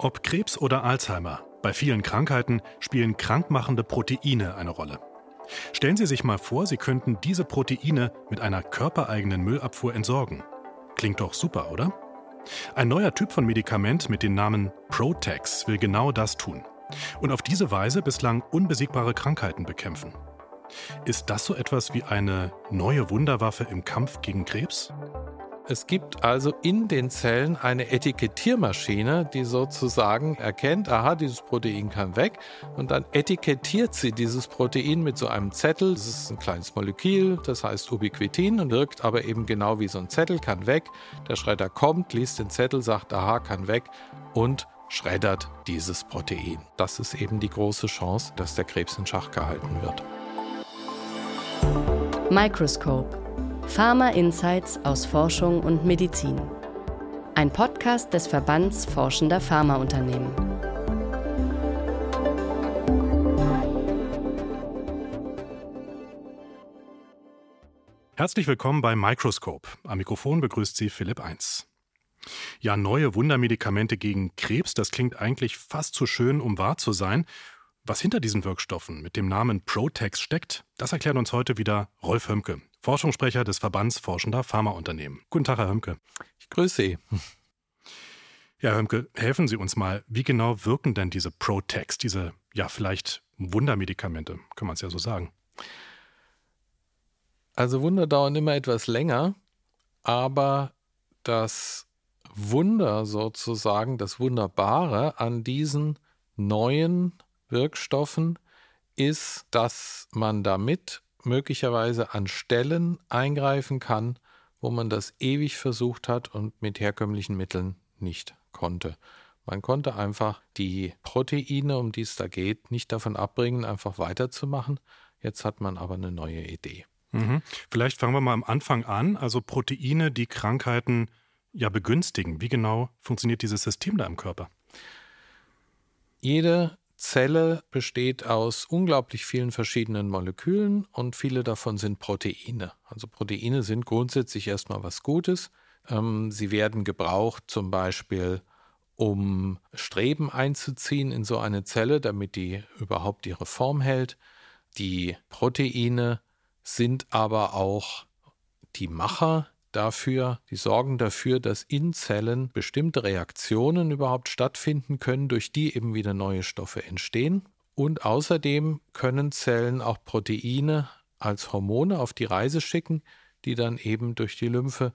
Ob Krebs oder Alzheimer, bei vielen Krankheiten spielen krankmachende Proteine eine Rolle. Stellen Sie sich mal vor, Sie könnten diese Proteine mit einer körpereigenen Müllabfuhr entsorgen. Klingt doch super, oder? Ein neuer Typ von Medikament mit dem Namen Protex will genau das tun. Und auf diese Weise bislang unbesiegbare Krankheiten bekämpfen. Ist das so etwas wie eine neue Wunderwaffe im Kampf gegen Krebs? Es gibt also in den Zellen eine Etikettiermaschine, die sozusagen erkennt, aha, dieses Protein kann weg und dann etikettiert sie dieses Protein mit so einem Zettel. Das ist ein kleines Molekül, das heißt Ubiquitin und wirkt aber eben genau wie so ein Zettel, kann weg. Der Schredder kommt, liest den Zettel, sagt, aha, kann weg und schreddert dieses Protein. Das ist eben die große Chance, dass der Krebs in Schach gehalten wird. Microscope Pharma Insights aus Forschung und Medizin. Ein Podcast des Verbands Forschender Pharmaunternehmen. Herzlich willkommen bei Microscope. Am Mikrofon begrüßt Sie Philipp 1. Ja, neue Wundermedikamente gegen Krebs, das klingt eigentlich fast zu schön, um wahr zu sein. Was hinter diesen Wirkstoffen mit dem Namen Protex steckt, das erklärt uns heute wieder Rolf Hömke. Forschungssprecher des Verbands Forschender Pharmaunternehmen. Guten Tag, Herr Hömke. Ich grüße Sie. Ja, Herr Hömke, helfen Sie uns mal. Wie genau wirken denn diese Protex, diese, ja, vielleicht Wundermedikamente? Kann man es ja so sagen. Also Wunder dauern immer etwas länger, aber das Wunder sozusagen, das Wunderbare an diesen neuen Wirkstoffen ist, dass man damit möglicherweise an Stellen eingreifen kann, wo man das ewig versucht hat und mit herkömmlichen Mitteln nicht konnte. Man konnte einfach die Proteine, um die es da geht, nicht davon abbringen, einfach weiterzumachen. Jetzt hat man aber eine neue Idee. Mhm. Vielleicht fangen wir mal am Anfang an. Also Proteine, die Krankheiten ja begünstigen. Wie genau funktioniert dieses System da im Körper? Jede Zelle besteht aus unglaublich vielen verschiedenen Molekülen und viele davon sind Proteine. Also Proteine sind grundsätzlich erstmal was Gutes. Ähm, sie werden gebraucht zum Beispiel, um Streben einzuziehen in so eine Zelle, damit die überhaupt ihre Form hält. Die Proteine sind aber auch die Macher dafür, die sorgen dafür, dass in Zellen bestimmte Reaktionen überhaupt stattfinden können, durch die eben wieder neue Stoffe entstehen. Und außerdem können Zellen auch Proteine als Hormone auf die Reise schicken, die dann eben durch die Lymphe,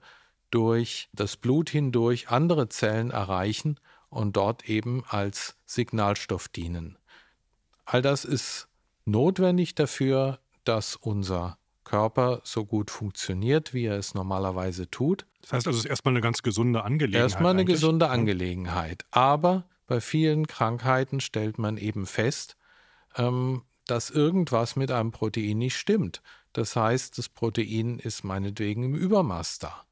durch das Blut hindurch andere Zellen erreichen und dort eben als Signalstoff dienen. All das ist notwendig dafür, dass unser Körper so gut funktioniert, wie er es normalerweise tut. Das heißt also, es ist erstmal eine ganz gesunde Angelegenheit. Erstmal eine eigentlich. gesunde Angelegenheit. Aber bei vielen Krankheiten stellt man eben fest, ähm, dass irgendwas mit einem Protein nicht stimmt. Das heißt, das Protein ist meinetwegen im Übermaß da.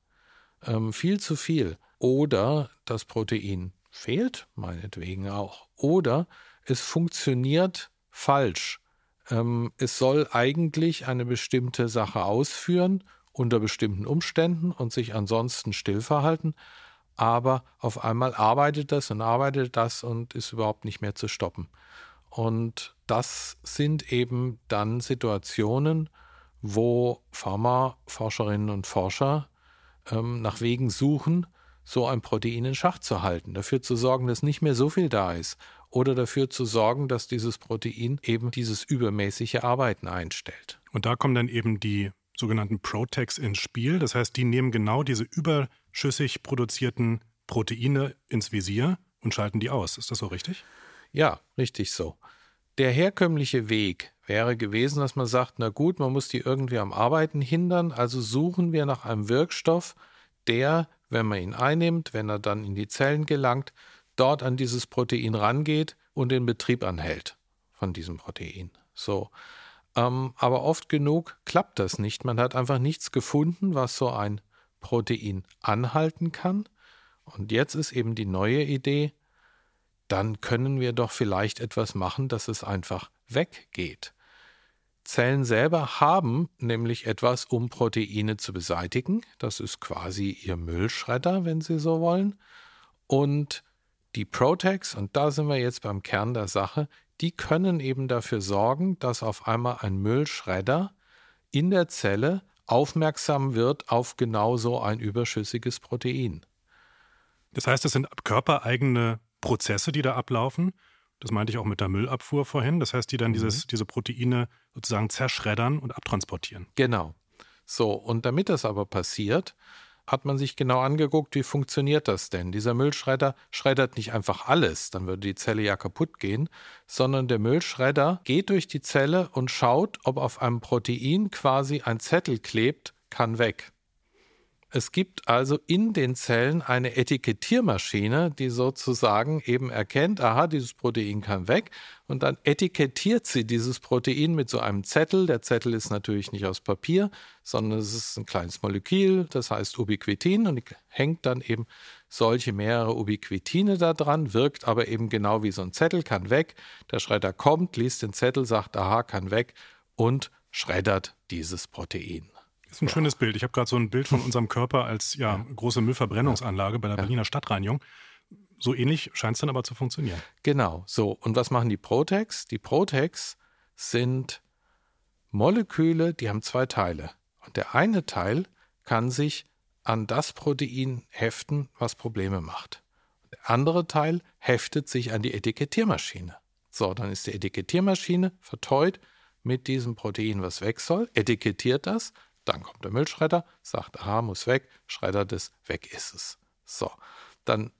Ähm, viel zu viel. Oder das Protein fehlt, meinetwegen auch. Oder es funktioniert falsch. Ähm, es soll eigentlich eine bestimmte Sache ausführen unter bestimmten Umständen und sich ansonsten still verhalten, aber auf einmal arbeitet das und arbeitet das und ist überhaupt nicht mehr zu stoppen. Und das sind eben dann Situationen, wo Pharmaforscherinnen und Forscher ähm, nach Wegen suchen, so ein Protein in Schach zu halten, dafür zu sorgen, dass nicht mehr so viel da ist oder dafür zu sorgen, dass dieses Protein eben dieses übermäßige Arbeiten einstellt. Und da kommen dann eben die sogenannten Protex ins Spiel. Das heißt, die nehmen genau diese überschüssig produzierten Proteine ins Visier und schalten die aus. Ist das so richtig? Ja, richtig so. Der herkömmliche Weg wäre gewesen, dass man sagt, na gut, man muss die irgendwie am Arbeiten hindern, also suchen wir nach einem Wirkstoff, der, wenn man ihn einnimmt, wenn er dann in die Zellen gelangt, dort an dieses Protein rangeht und den Betrieb anhält von diesem Protein. So. Ähm, aber oft genug klappt das nicht. Man hat einfach nichts gefunden, was so ein Protein anhalten kann. Und jetzt ist eben die neue Idee, dann können wir doch vielleicht etwas machen, dass es einfach weggeht. Zellen selber haben nämlich etwas, um Proteine zu beseitigen. Das ist quasi ihr Müllschredder, wenn Sie so wollen. Und die Protex, und da sind wir jetzt beim Kern der Sache, die können eben dafür sorgen, dass auf einmal ein Müllschredder in der Zelle aufmerksam wird auf genau so ein überschüssiges Protein. Das heißt, das sind körpereigene Prozesse, die da ablaufen. Das meinte ich auch mit der Müllabfuhr vorhin. Das heißt, die dann mhm. dieses, diese Proteine sozusagen zerschreddern und abtransportieren. Genau. So, und damit das aber passiert, hat man sich genau angeguckt, wie funktioniert das denn? Dieser Müllschredder schreddert nicht einfach alles, dann würde die Zelle ja kaputt gehen, sondern der Müllschredder geht durch die Zelle und schaut, ob auf einem Protein quasi ein Zettel klebt, kann weg. Es gibt also in den Zellen eine Etikettiermaschine, die sozusagen eben erkennt, aha, dieses Protein kann weg und dann etikettiert sie dieses Protein mit so einem Zettel. Der Zettel ist natürlich nicht aus Papier, sondern es ist ein kleines Molekül, das heißt Ubiquitin und hängt dann eben solche mehrere Ubiquitine da dran, wirkt aber eben genau wie so ein Zettel, kann weg. Der Schredder kommt, liest den Zettel, sagt, aha, kann weg und schreddert dieses Protein. Das ist ein schönes Bild. Ich habe gerade so ein Bild von unserem Körper als ja, große Müllverbrennungsanlage bei der Berliner Stadtreinigung. So ähnlich scheint es dann aber zu funktionieren. Genau, so. Und was machen die Protex? Die Protex sind Moleküle, die haben zwei Teile. Und der eine Teil kann sich an das Protein heften, was Probleme macht. Der andere Teil heftet sich an die Etikettiermaschine. So, dann ist die Etikettiermaschine verteut mit diesem Protein, was weg soll, etikettiert das, dann kommt der Müllschredder, sagt, aha, muss weg, schreddert es, weg ist es. So, dann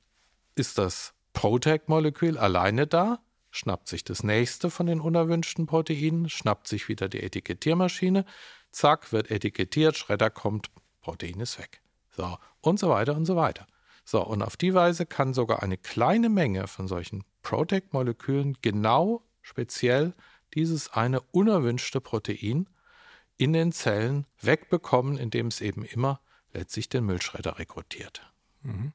ist das Protec-Molekül alleine da, schnappt sich das nächste von den unerwünschten Proteinen, schnappt sich wieder die Etikettiermaschine, zack, wird etikettiert, Schredder kommt, Protein ist weg. So, und so weiter und so weiter. So, und auf die Weise kann sogar eine kleine Menge von solchen Protec-Molekülen genau speziell dieses eine unerwünschte Protein in den Zellen wegbekommen, indem es eben immer letztlich den Müllschredder rekrutiert. Mhm.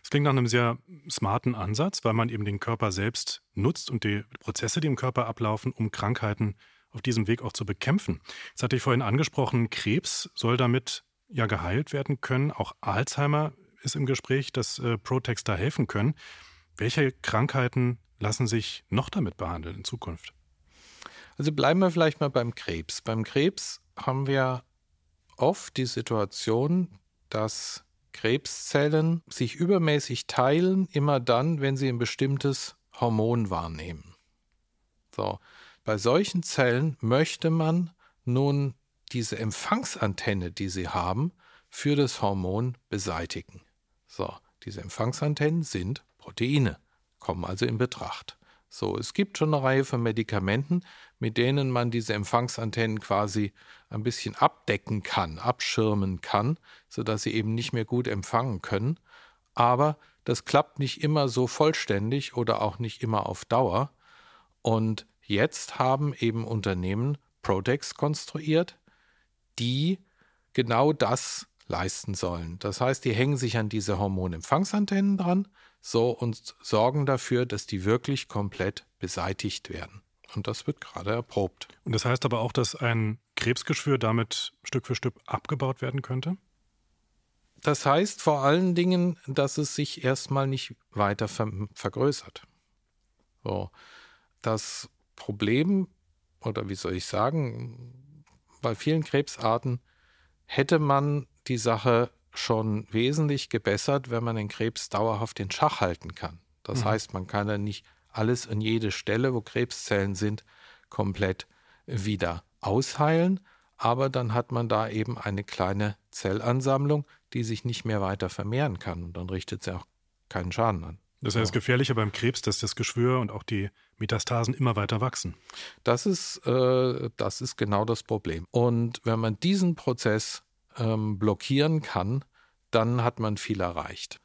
Das klingt nach einem sehr smarten Ansatz, weil man eben den Körper selbst nutzt und die Prozesse, die im Körper ablaufen, um Krankheiten auf diesem Weg auch zu bekämpfen. Das hatte ich vorhin angesprochen, Krebs soll damit ja geheilt werden können. Auch Alzheimer ist im Gespräch, dass äh, Protex da helfen können. Welche Krankheiten lassen sich noch damit behandeln in Zukunft? Also bleiben wir vielleicht mal beim Krebs. Beim Krebs haben wir oft die Situation, dass Krebszellen sich übermäßig teilen, immer dann, wenn sie ein bestimmtes Hormon wahrnehmen. So, bei solchen Zellen möchte man nun diese Empfangsantenne, die sie haben, für das Hormon beseitigen. So, diese Empfangsantennen sind Proteine, kommen also in Betracht. So, es gibt schon eine Reihe von Medikamenten, mit denen man diese Empfangsantennen quasi ein bisschen abdecken kann, abschirmen kann, sodass sie eben nicht mehr gut empfangen können. Aber das klappt nicht immer so vollständig oder auch nicht immer auf Dauer. Und jetzt haben eben Unternehmen Protex konstruiert, die genau das leisten sollen. Das heißt, die hängen sich an diese Hormonempfangsantennen dran, so und sorgen dafür, dass die wirklich komplett beseitigt werden. Und das wird gerade erprobt. Und das heißt aber auch, dass ein Krebsgeschwür damit Stück für Stück abgebaut werden könnte? Das heißt vor allen Dingen, dass es sich erstmal nicht weiter ver vergrößert. So. Das Problem, oder wie soll ich sagen, bei vielen Krebsarten hätte man die Sache schon wesentlich gebessert, wenn man den Krebs dauerhaft in Schach halten kann. Das mhm. heißt, man kann dann nicht alles an jede Stelle, wo Krebszellen sind, komplett wieder ausheilen, aber dann hat man da eben eine kleine Zellansammlung, die sich nicht mehr weiter vermehren kann und dann richtet sie auch keinen Schaden an. Das heißt, das Gefährliche beim Krebs, dass das Geschwür und auch die Metastasen immer weiter wachsen. Das ist, äh, das ist genau das Problem. Und wenn man diesen Prozess ähm, blockieren kann, dann hat man viel erreicht.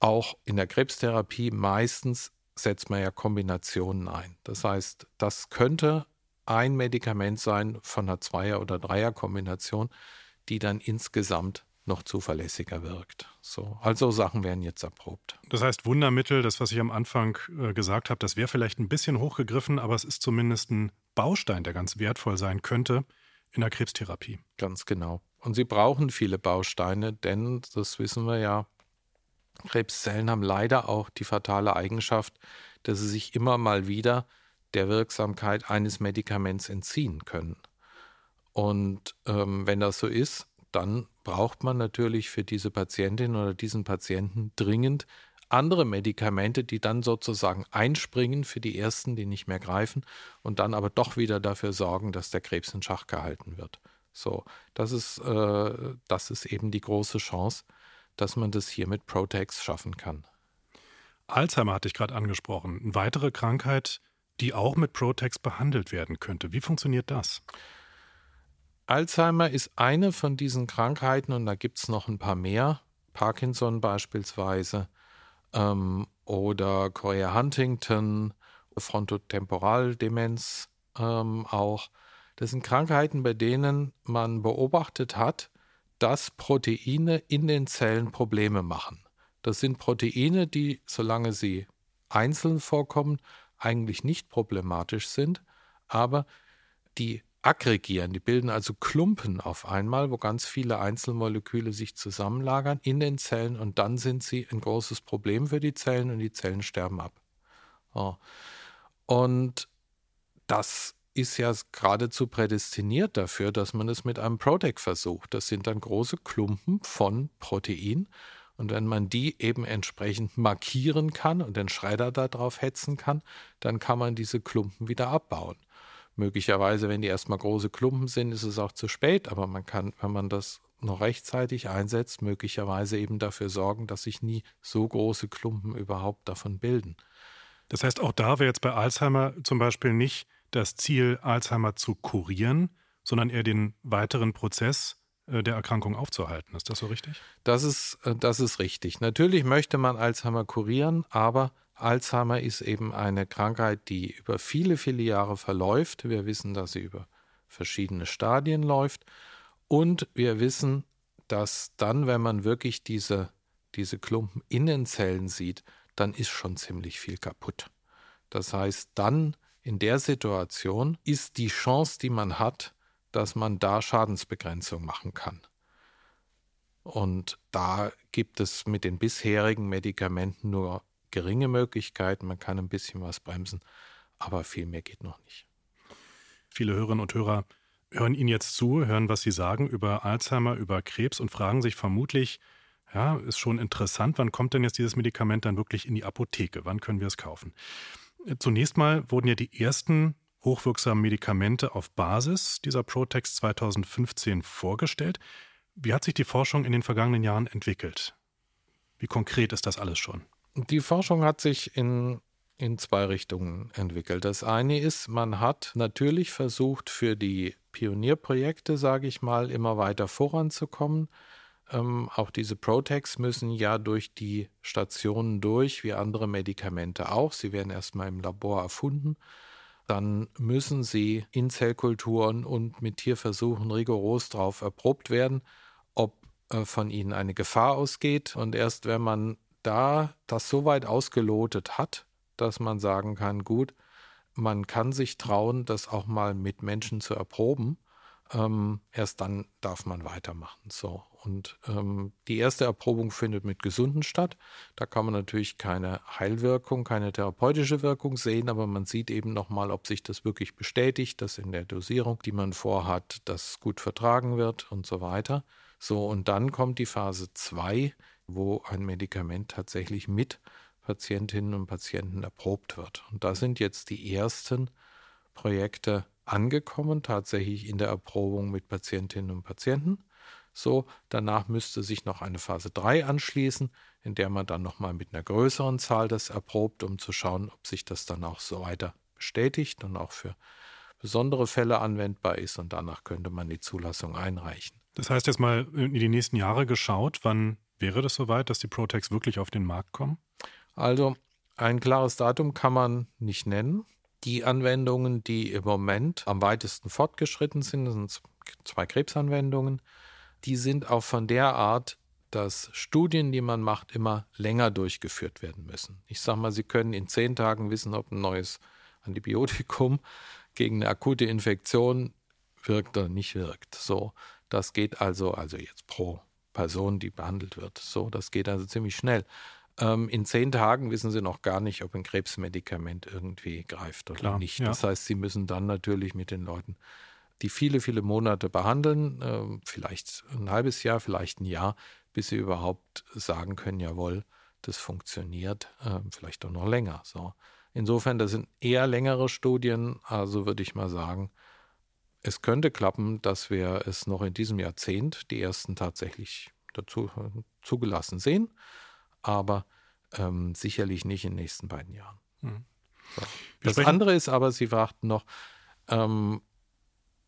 Auch in der Krebstherapie meistens setzt man ja Kombinationen ein. Das heißt, das könnte ein Medikament sein von einer Zweier- oder Dreier-Kombination, die dann insgesamt noch zuverlässiger wirkt. So, also Sachen werden jetzt erprobt. Das heißt, Wundermittel, das, was ich am Anfang äh, gesagt habe, das wäre vielleicht ein bisschen hochgegriffen, aber es ist zumindest ein Baustein, der ganz wertvoll sein könnte in der Krebstherapie. Ganz genau. Und sie brauchen viele Bausteine, denn, das wissen wir ja, Krebszellen haben leider auch die fatale Eigenschaft, dass sie sich immer mal wieder der Wirksamkeit eines Medikaments entziehen können. Und ähm, wenn das so ist, dann braucht man natürlich für diese Patientin oder diesen Patienten dringend andere Medikamente, die dann sozusagen einspringen für die ersten, die nicht mehr greifen und dann aber doch wieder dafür sorgen, dass der Krebs in Schach gehalten wird. So, das ist, äh, das ist eben die große Chance, dass man das hier mit Protex schaffen kann. Alzheimer hatte ich gerade angesprochen. Eine weitere Krankheit, die auch mit Protex behandelt werden könnte. Wie funktioniert das? Alzheimer ist eine von diesen Krankheiten und da gibt es noch ein paar mehr. Parkinson beispielsweise ähm, oder Chorea Huntington, Frontotemporaldemenz ähm, auch. Das sind Krankheiten, bei denen man beobachtet hat, dass Proteine in den Zellen Probleme machen. Das sind Proteine, die, solange sie einzeln vorkommen, eigentlich nicht problematisch sind, aber die aggregieren, die bilden also Klumpen auf einmal, wo ganz viele Einzelmoleküle sich zusammenlagern in den Zellen und dann sind sie ein großes Problem für die Zellen und die Zellen sterben ab. Und das ist ja geradezu prädestiniert dafür, dass man es mit einem Protec versucht. Das sind dann große Klumpen von Protein. Und wenn man die eben entsprechend markieren kann und den Schredder darauf hetzen kann, dann kann man diese Klumpen wieder abbauen. Möglicherweise, wenn die erstmal große Klumpen sind, ist es auch zu spät, aber man kann, wenn man das noch rechtzeitig einsetzt, möglicherweise eben dafür sorgen, dass sich nie so große Klumpen überhaupt davon bilden. Das heißt, auch da wäre jetzt bei Alzheimer zum Beispiel nicht das Ziel, Alzheimer zu kurieren, sondern eher den weiteren Prozess äh, der Erkrankung aufzuhalten. Ist das so richtig? Das ist, äh, das ist richtig. Natürlich möchte man Alzheimer kurieren, aber Alzheimer ist eben eine Krankheit, die über viele, viele Jahre verläuft. Wir wissen, dass sie über verschiedene Stadien läuft. Und wir wissen, dass dann, wenn man wirklich diese, diese Klumpen in den Zellen sieht, dann ist schon ziemlich viel kaputt. Das heißt, dann in der Situation ist die Chance, die man hat, dass man da Schadensbegrenzung machen kann. Und da gibt es mit den bisherigen Medikamenten nur geringe Möglichkeiten. Man kann ein bisschen was bremsen, aber viel mehr geht noch nicht. Viele Hörerinnen und Hörer hören Ihnen jetzt zu, hören, was Sie sagen über Alzheimer, über Krebs und fragen sich vermutlich, ja, ist schon interessant, wann kommt denn jetzt dieses Medikament dann wirklich in die Apotheke? Wann können wir es kaufen? Zunächst mal wurden ja die ersten hochwirksamen Medikamente auf Basis dieser Protex 2015 vorgestellt. Wie hat sich die Forschung in den vergangenen Jahren entwickelt? Wie konkret ist das alles schon? Die Forschung hat sich in, in zwei Richtungen entwickelt. Das eine ist, man hat natürlich versucht, für die Pionierprojekte, sage ich mal, immer weiter voranzukommen. Ähm, auch diese Protex müssen ja durch die Stationen durch, wie andere Medikamente auch. Sie werden erstmal im Labor erfunden. Dann müssen sie in Zellkulturen und mit Tierversuchen rigoros darauf erprobt werden, ob äh, von ihnen eine Gefahr ausgeht. Und erst wenn man da das so weit ausgelotet hat, dass man sagen kann, gut, man kann sich trauen, das auch mal mit Menschen zu erproben, ähm, erst dann darf man weitermachen. So. Und ähm, die erste Erprobung findet mit Gesunden statt. Da kann man natürlich keine Heilwirkung, keine therapeutische Wirkung sehen, aber man sieht eben nochmal, ob sich das wirklich bestätigt, dass in der Dosierung, die man vorhat, das gut vertragen wird und so weiter. So, und dann kommt die Phase 2, wo ein Medikament tatsächlich mit Patientinnen und Patienten erprobt wird. Und da sind jetzt die ersten Projekte angekommen, tatsächlich in der Erprobung mit Patientinnen und Patienten. So, danach müsste sich noch eine Phase 3 anschließen, in der man dann nochmal mit einer größeren Zahl das erprobt, um zu schauen, ob sich das dann auch so weiter bestätigt und auch für besondere Fälle anwendbar ist. Und danach könnte man die Zulassung einreichen. Das heißt jetzt mal in die nächsten Jahre geschaut, wann wäre das soweit, dass die Protex wirklich auf den Markt kommen? Also ein klares Datum kann man nicht nennen. Die Anwendungen, die im Moment am weitesten fortgeschritten sind, sind zwei Krebsanwendungen. Die sind auch von der Art, dass Studien, die man macht, immer länger durchgeführt werden müssen. Ich sage mal, Sie können in zehn Tagen wissen, ob ein neues Antibiotikum gegen eine akute Infektion wirkt oder nicht wirkt. So, das geht also, also jetzt pro Person, die behandelt wird. So, das geht also ziemlich schnell. Ähm, in zehn Tagen wissen sie noch gar nicht, ob ein Krebsmedikament irgendwie greift oder Klar, nicht. Ja. Das heißt, sie müssen dann natürlich mit den Leuten, die viele, viele Monate behandeln, äh, vielleicht ein halbes Jahr, vielleicht ein Jahr, bis sie überhaupt sagen können, jawohl, das funktioniert, äh, vielleicht auch noch länger. So. Insofern, das sind eher längere Studien, also würde ich mal sagen, es könnte klappen, dass wir es noch in diesem Jahrzehnt die ersten tatsächlich dazu äh, zugelassen sehen aber ähm, sicherlich nicht in den nächsten beiden Jahren. Mhm. So. Das andere ist aber, Sie fragten noch, ähm,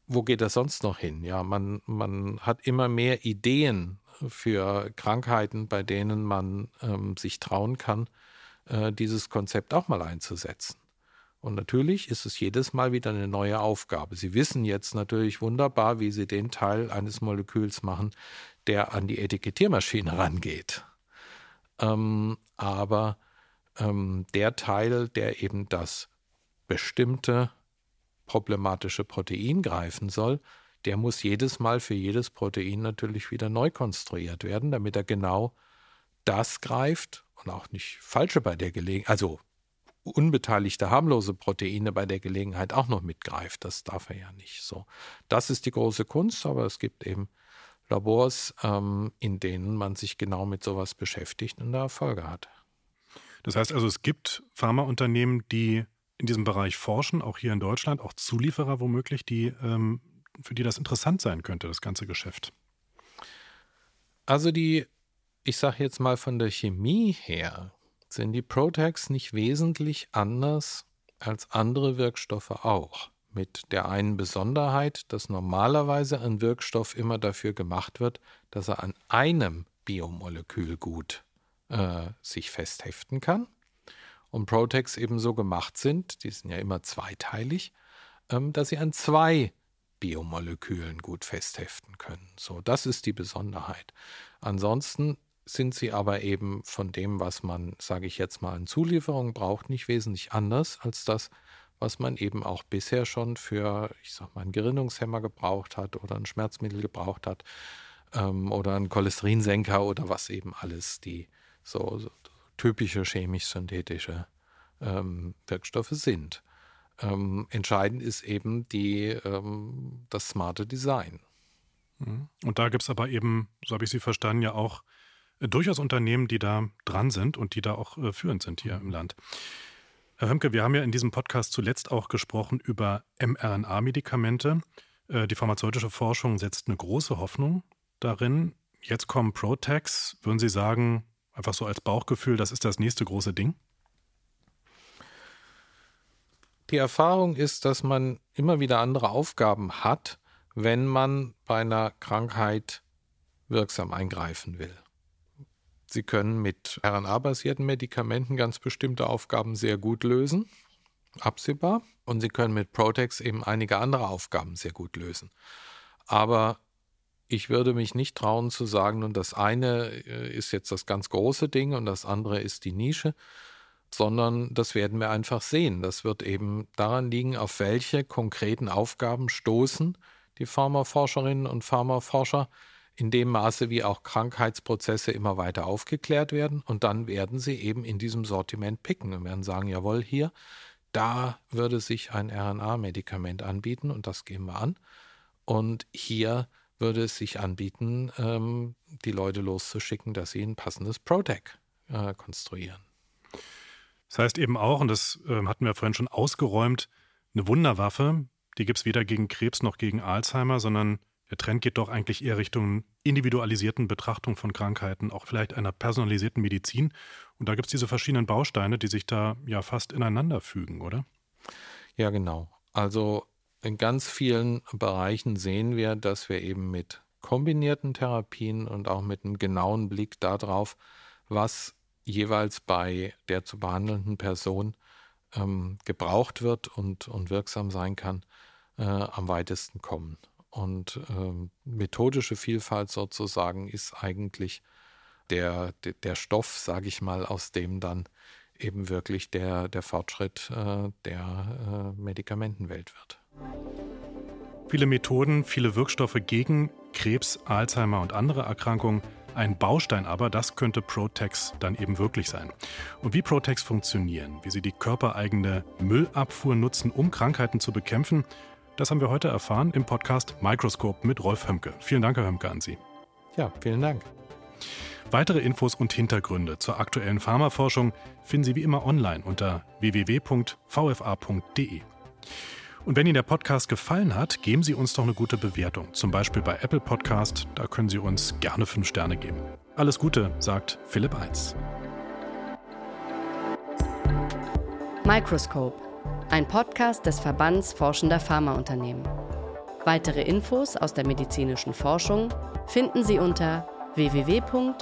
wo geht das sonst noch hin? Ja, man, man hat immer mehr Ideen für Krankheiten, bei denen man ähm, sich trauen kann, äh, dieses Konzept auch mal einzusetzen. Und natürlich ist es jedes Mal wieder eine neue Aufgabe. Sie wissen jetzt natürlich wunderbar, wie Sie den Teil eines Moleküls machen, der an die Etikettiermaschine rangeht. Ähm, aber ähm, der Teil, der eben das bestimmte problematische Protein greifen soll, der muss jedes Mal für jedes Protein natürlich wieder neu konstruiert werden, damit er genau das greift und auch nicht falsche bei der Gelegenheit, also unbeteiligte, harmlose Proteine bei der Gelegenheit auch noch mitgreift. Das darf er ja nicht. So, das ist die große Kunst, aber es gibt eben Labors, ähm, in denen man sich genau mit sowas beschäftigt und da Erfolge hat. Das heißt also, es gibt Pharmaunternehmen, die in diesem Bereich forschen, auch hier in Deutschland, auch Zulieferer womöglich, die, ähm, für die das interessant sein könnte, das ganze Geschäft. Also die, ich sage jetzt mal von der Chemie her, sind die Protex nicht wesentlich anders als andere Wirkstoffe auch mit der einen Besonderheit, dass normalerweise ein Wirkstoff immer dafür gemacht wird, dass er an einem Biomolekül gut äh, sich festheften kann. Und Protex eben so gemacht sind, die sind ja immer zweiteilig, ähm, dass sie an zwei Biomolekülen gut festheften können. So, das ist die Besonderheit. Ansonsten sind sie aber eben von dem, was man, sage ich jetzt mal, an Zulieferung braucht, nicht wesentlich anders als das, was man eben auch bisher schon für, ich sag mal, einen Gerinnungshemmer gebraucht hat oder ein Schmerzmittel gebraucht hat ähm, oder einen Cholesterinsenker oder was eben alles die so, so typische chemisch-synthetische ähm, Wirkstoffe sind. Ähm, entscheidend ist eben die, ähm, das smarte Design. Mhm. Und da gibt es aber eben, so habe ich Sie verstanden, ja auch äh, durchaus Unternehmen, die da dran sind und die da auch äh, führend sind hier im Land. Herr Hömke, wir haben ja in diesem Podcast zuletzt auch gesprochen über mRNA-Medikamente. Äh, die pharmazeutische Forschung setzt eine große Hoffnung darin. Jetzt kommen Protex. Würden Sie sagen, einfach so als Bauchgefühl, das ist das nächste große Ding? Die Erfahrung ist, dass man immer wieder andere Aufgaben hat, wenn man bei einer Krankheit wirksam eingreifen will. Sie können mit RNA-basierten Medikamenten ganz bestimmte Aufgaben sehr gut lösen, absehbar. Und Sie können mit Protex eben einige andere Aufgaben sehr gut lösen. Aber ich würde mich nicht trauen zu sagen, und das eine äh, ist jetzt das ganz große Ding und das andere ist die Nische, sondern das werden wir einfach sehen. Das wird eben daran liegen, auf welche konkreten Aufgaben stoßen die Pharmaforscherinnen und Pharmaforscher in dem Maße, wie auch Krankheitsprozesse immer weiter aufgeklärt werden. Und dann werden sie eben in diesem Sortiment picken und werden sagen, jawohl, hier, da würde sich ein RNA-Medikament anbieten und das gehen wir an. Und hier würde es sich anbieten, ähm, die Leute loszuschicken, dass sie ein passendes Protec äh, konstruieren. Das heißt eben auch, und das äh, hatten wir vorhin schon ausgeräumt, eine Wunderwaffe, die gibt es weder gegen Krebs noch gegen Alzheimer, sondern der Trend geht doch eigentlich eher Richtung individualisierten Betrachtung von Krankheiten, auch vielleicht einer personalisierten Medizin. Und da gibt es diese verschiedenen Bausteine, die sich da ja fast ineinander fügen, oder? Ja, genau. Also in ganz vielen Bereichen sehen wir, dass wir eben mit kombinierten Therapien und auch mit einem genauen Blick darauf, was jeweils bei der zu behandelnden Person ähm, gebraucht wird und, und wirksam sein kann, äh, am weitesten kommen. Und ähm, methodische Vielfalt sozusagen ist eigentlich der, der, der Stoff, sage ich mal, aus dem dann eben wirklich der, der Fortschritt äh, der äh, Medikamentenwelt wird. Viele Methoden, viele Wirkstoffe gegen Krebs, Alzheimer und andere Erkrankungen. Ein Baustein aber, das könnte Protex dann eben wirklich sein. Und wie Protex funktionieren, wie sie die körpereigene Müllabfuhr nutzen, um Krankheiten zu bekämpfen, das haben wir heute erfahren im Podcast Microscope mit Rolf Hömke. Vielen Dank, Herr Hömke, an Sie. Ja, vielen Dank. Weitere Infos und Hintergründe zur aktuellen Pharmaforschung finden Sie wie immer online unter www.vfa.de. Und wenn Ihnen der Podcast gefallen hat, geben Sie uns doch eine gute Bewertung. Zum Beispiel bei Apple Podcast, da können Sie uns gerne fünf Sterne geben. Alles Gute, sagt Philipp Eins. Microscope, ein Podcast des Verbands Forschender Pharmaunternehmen. Weitere Infos aus der medizinischen Forschung finden Sie unter www.vfa.de.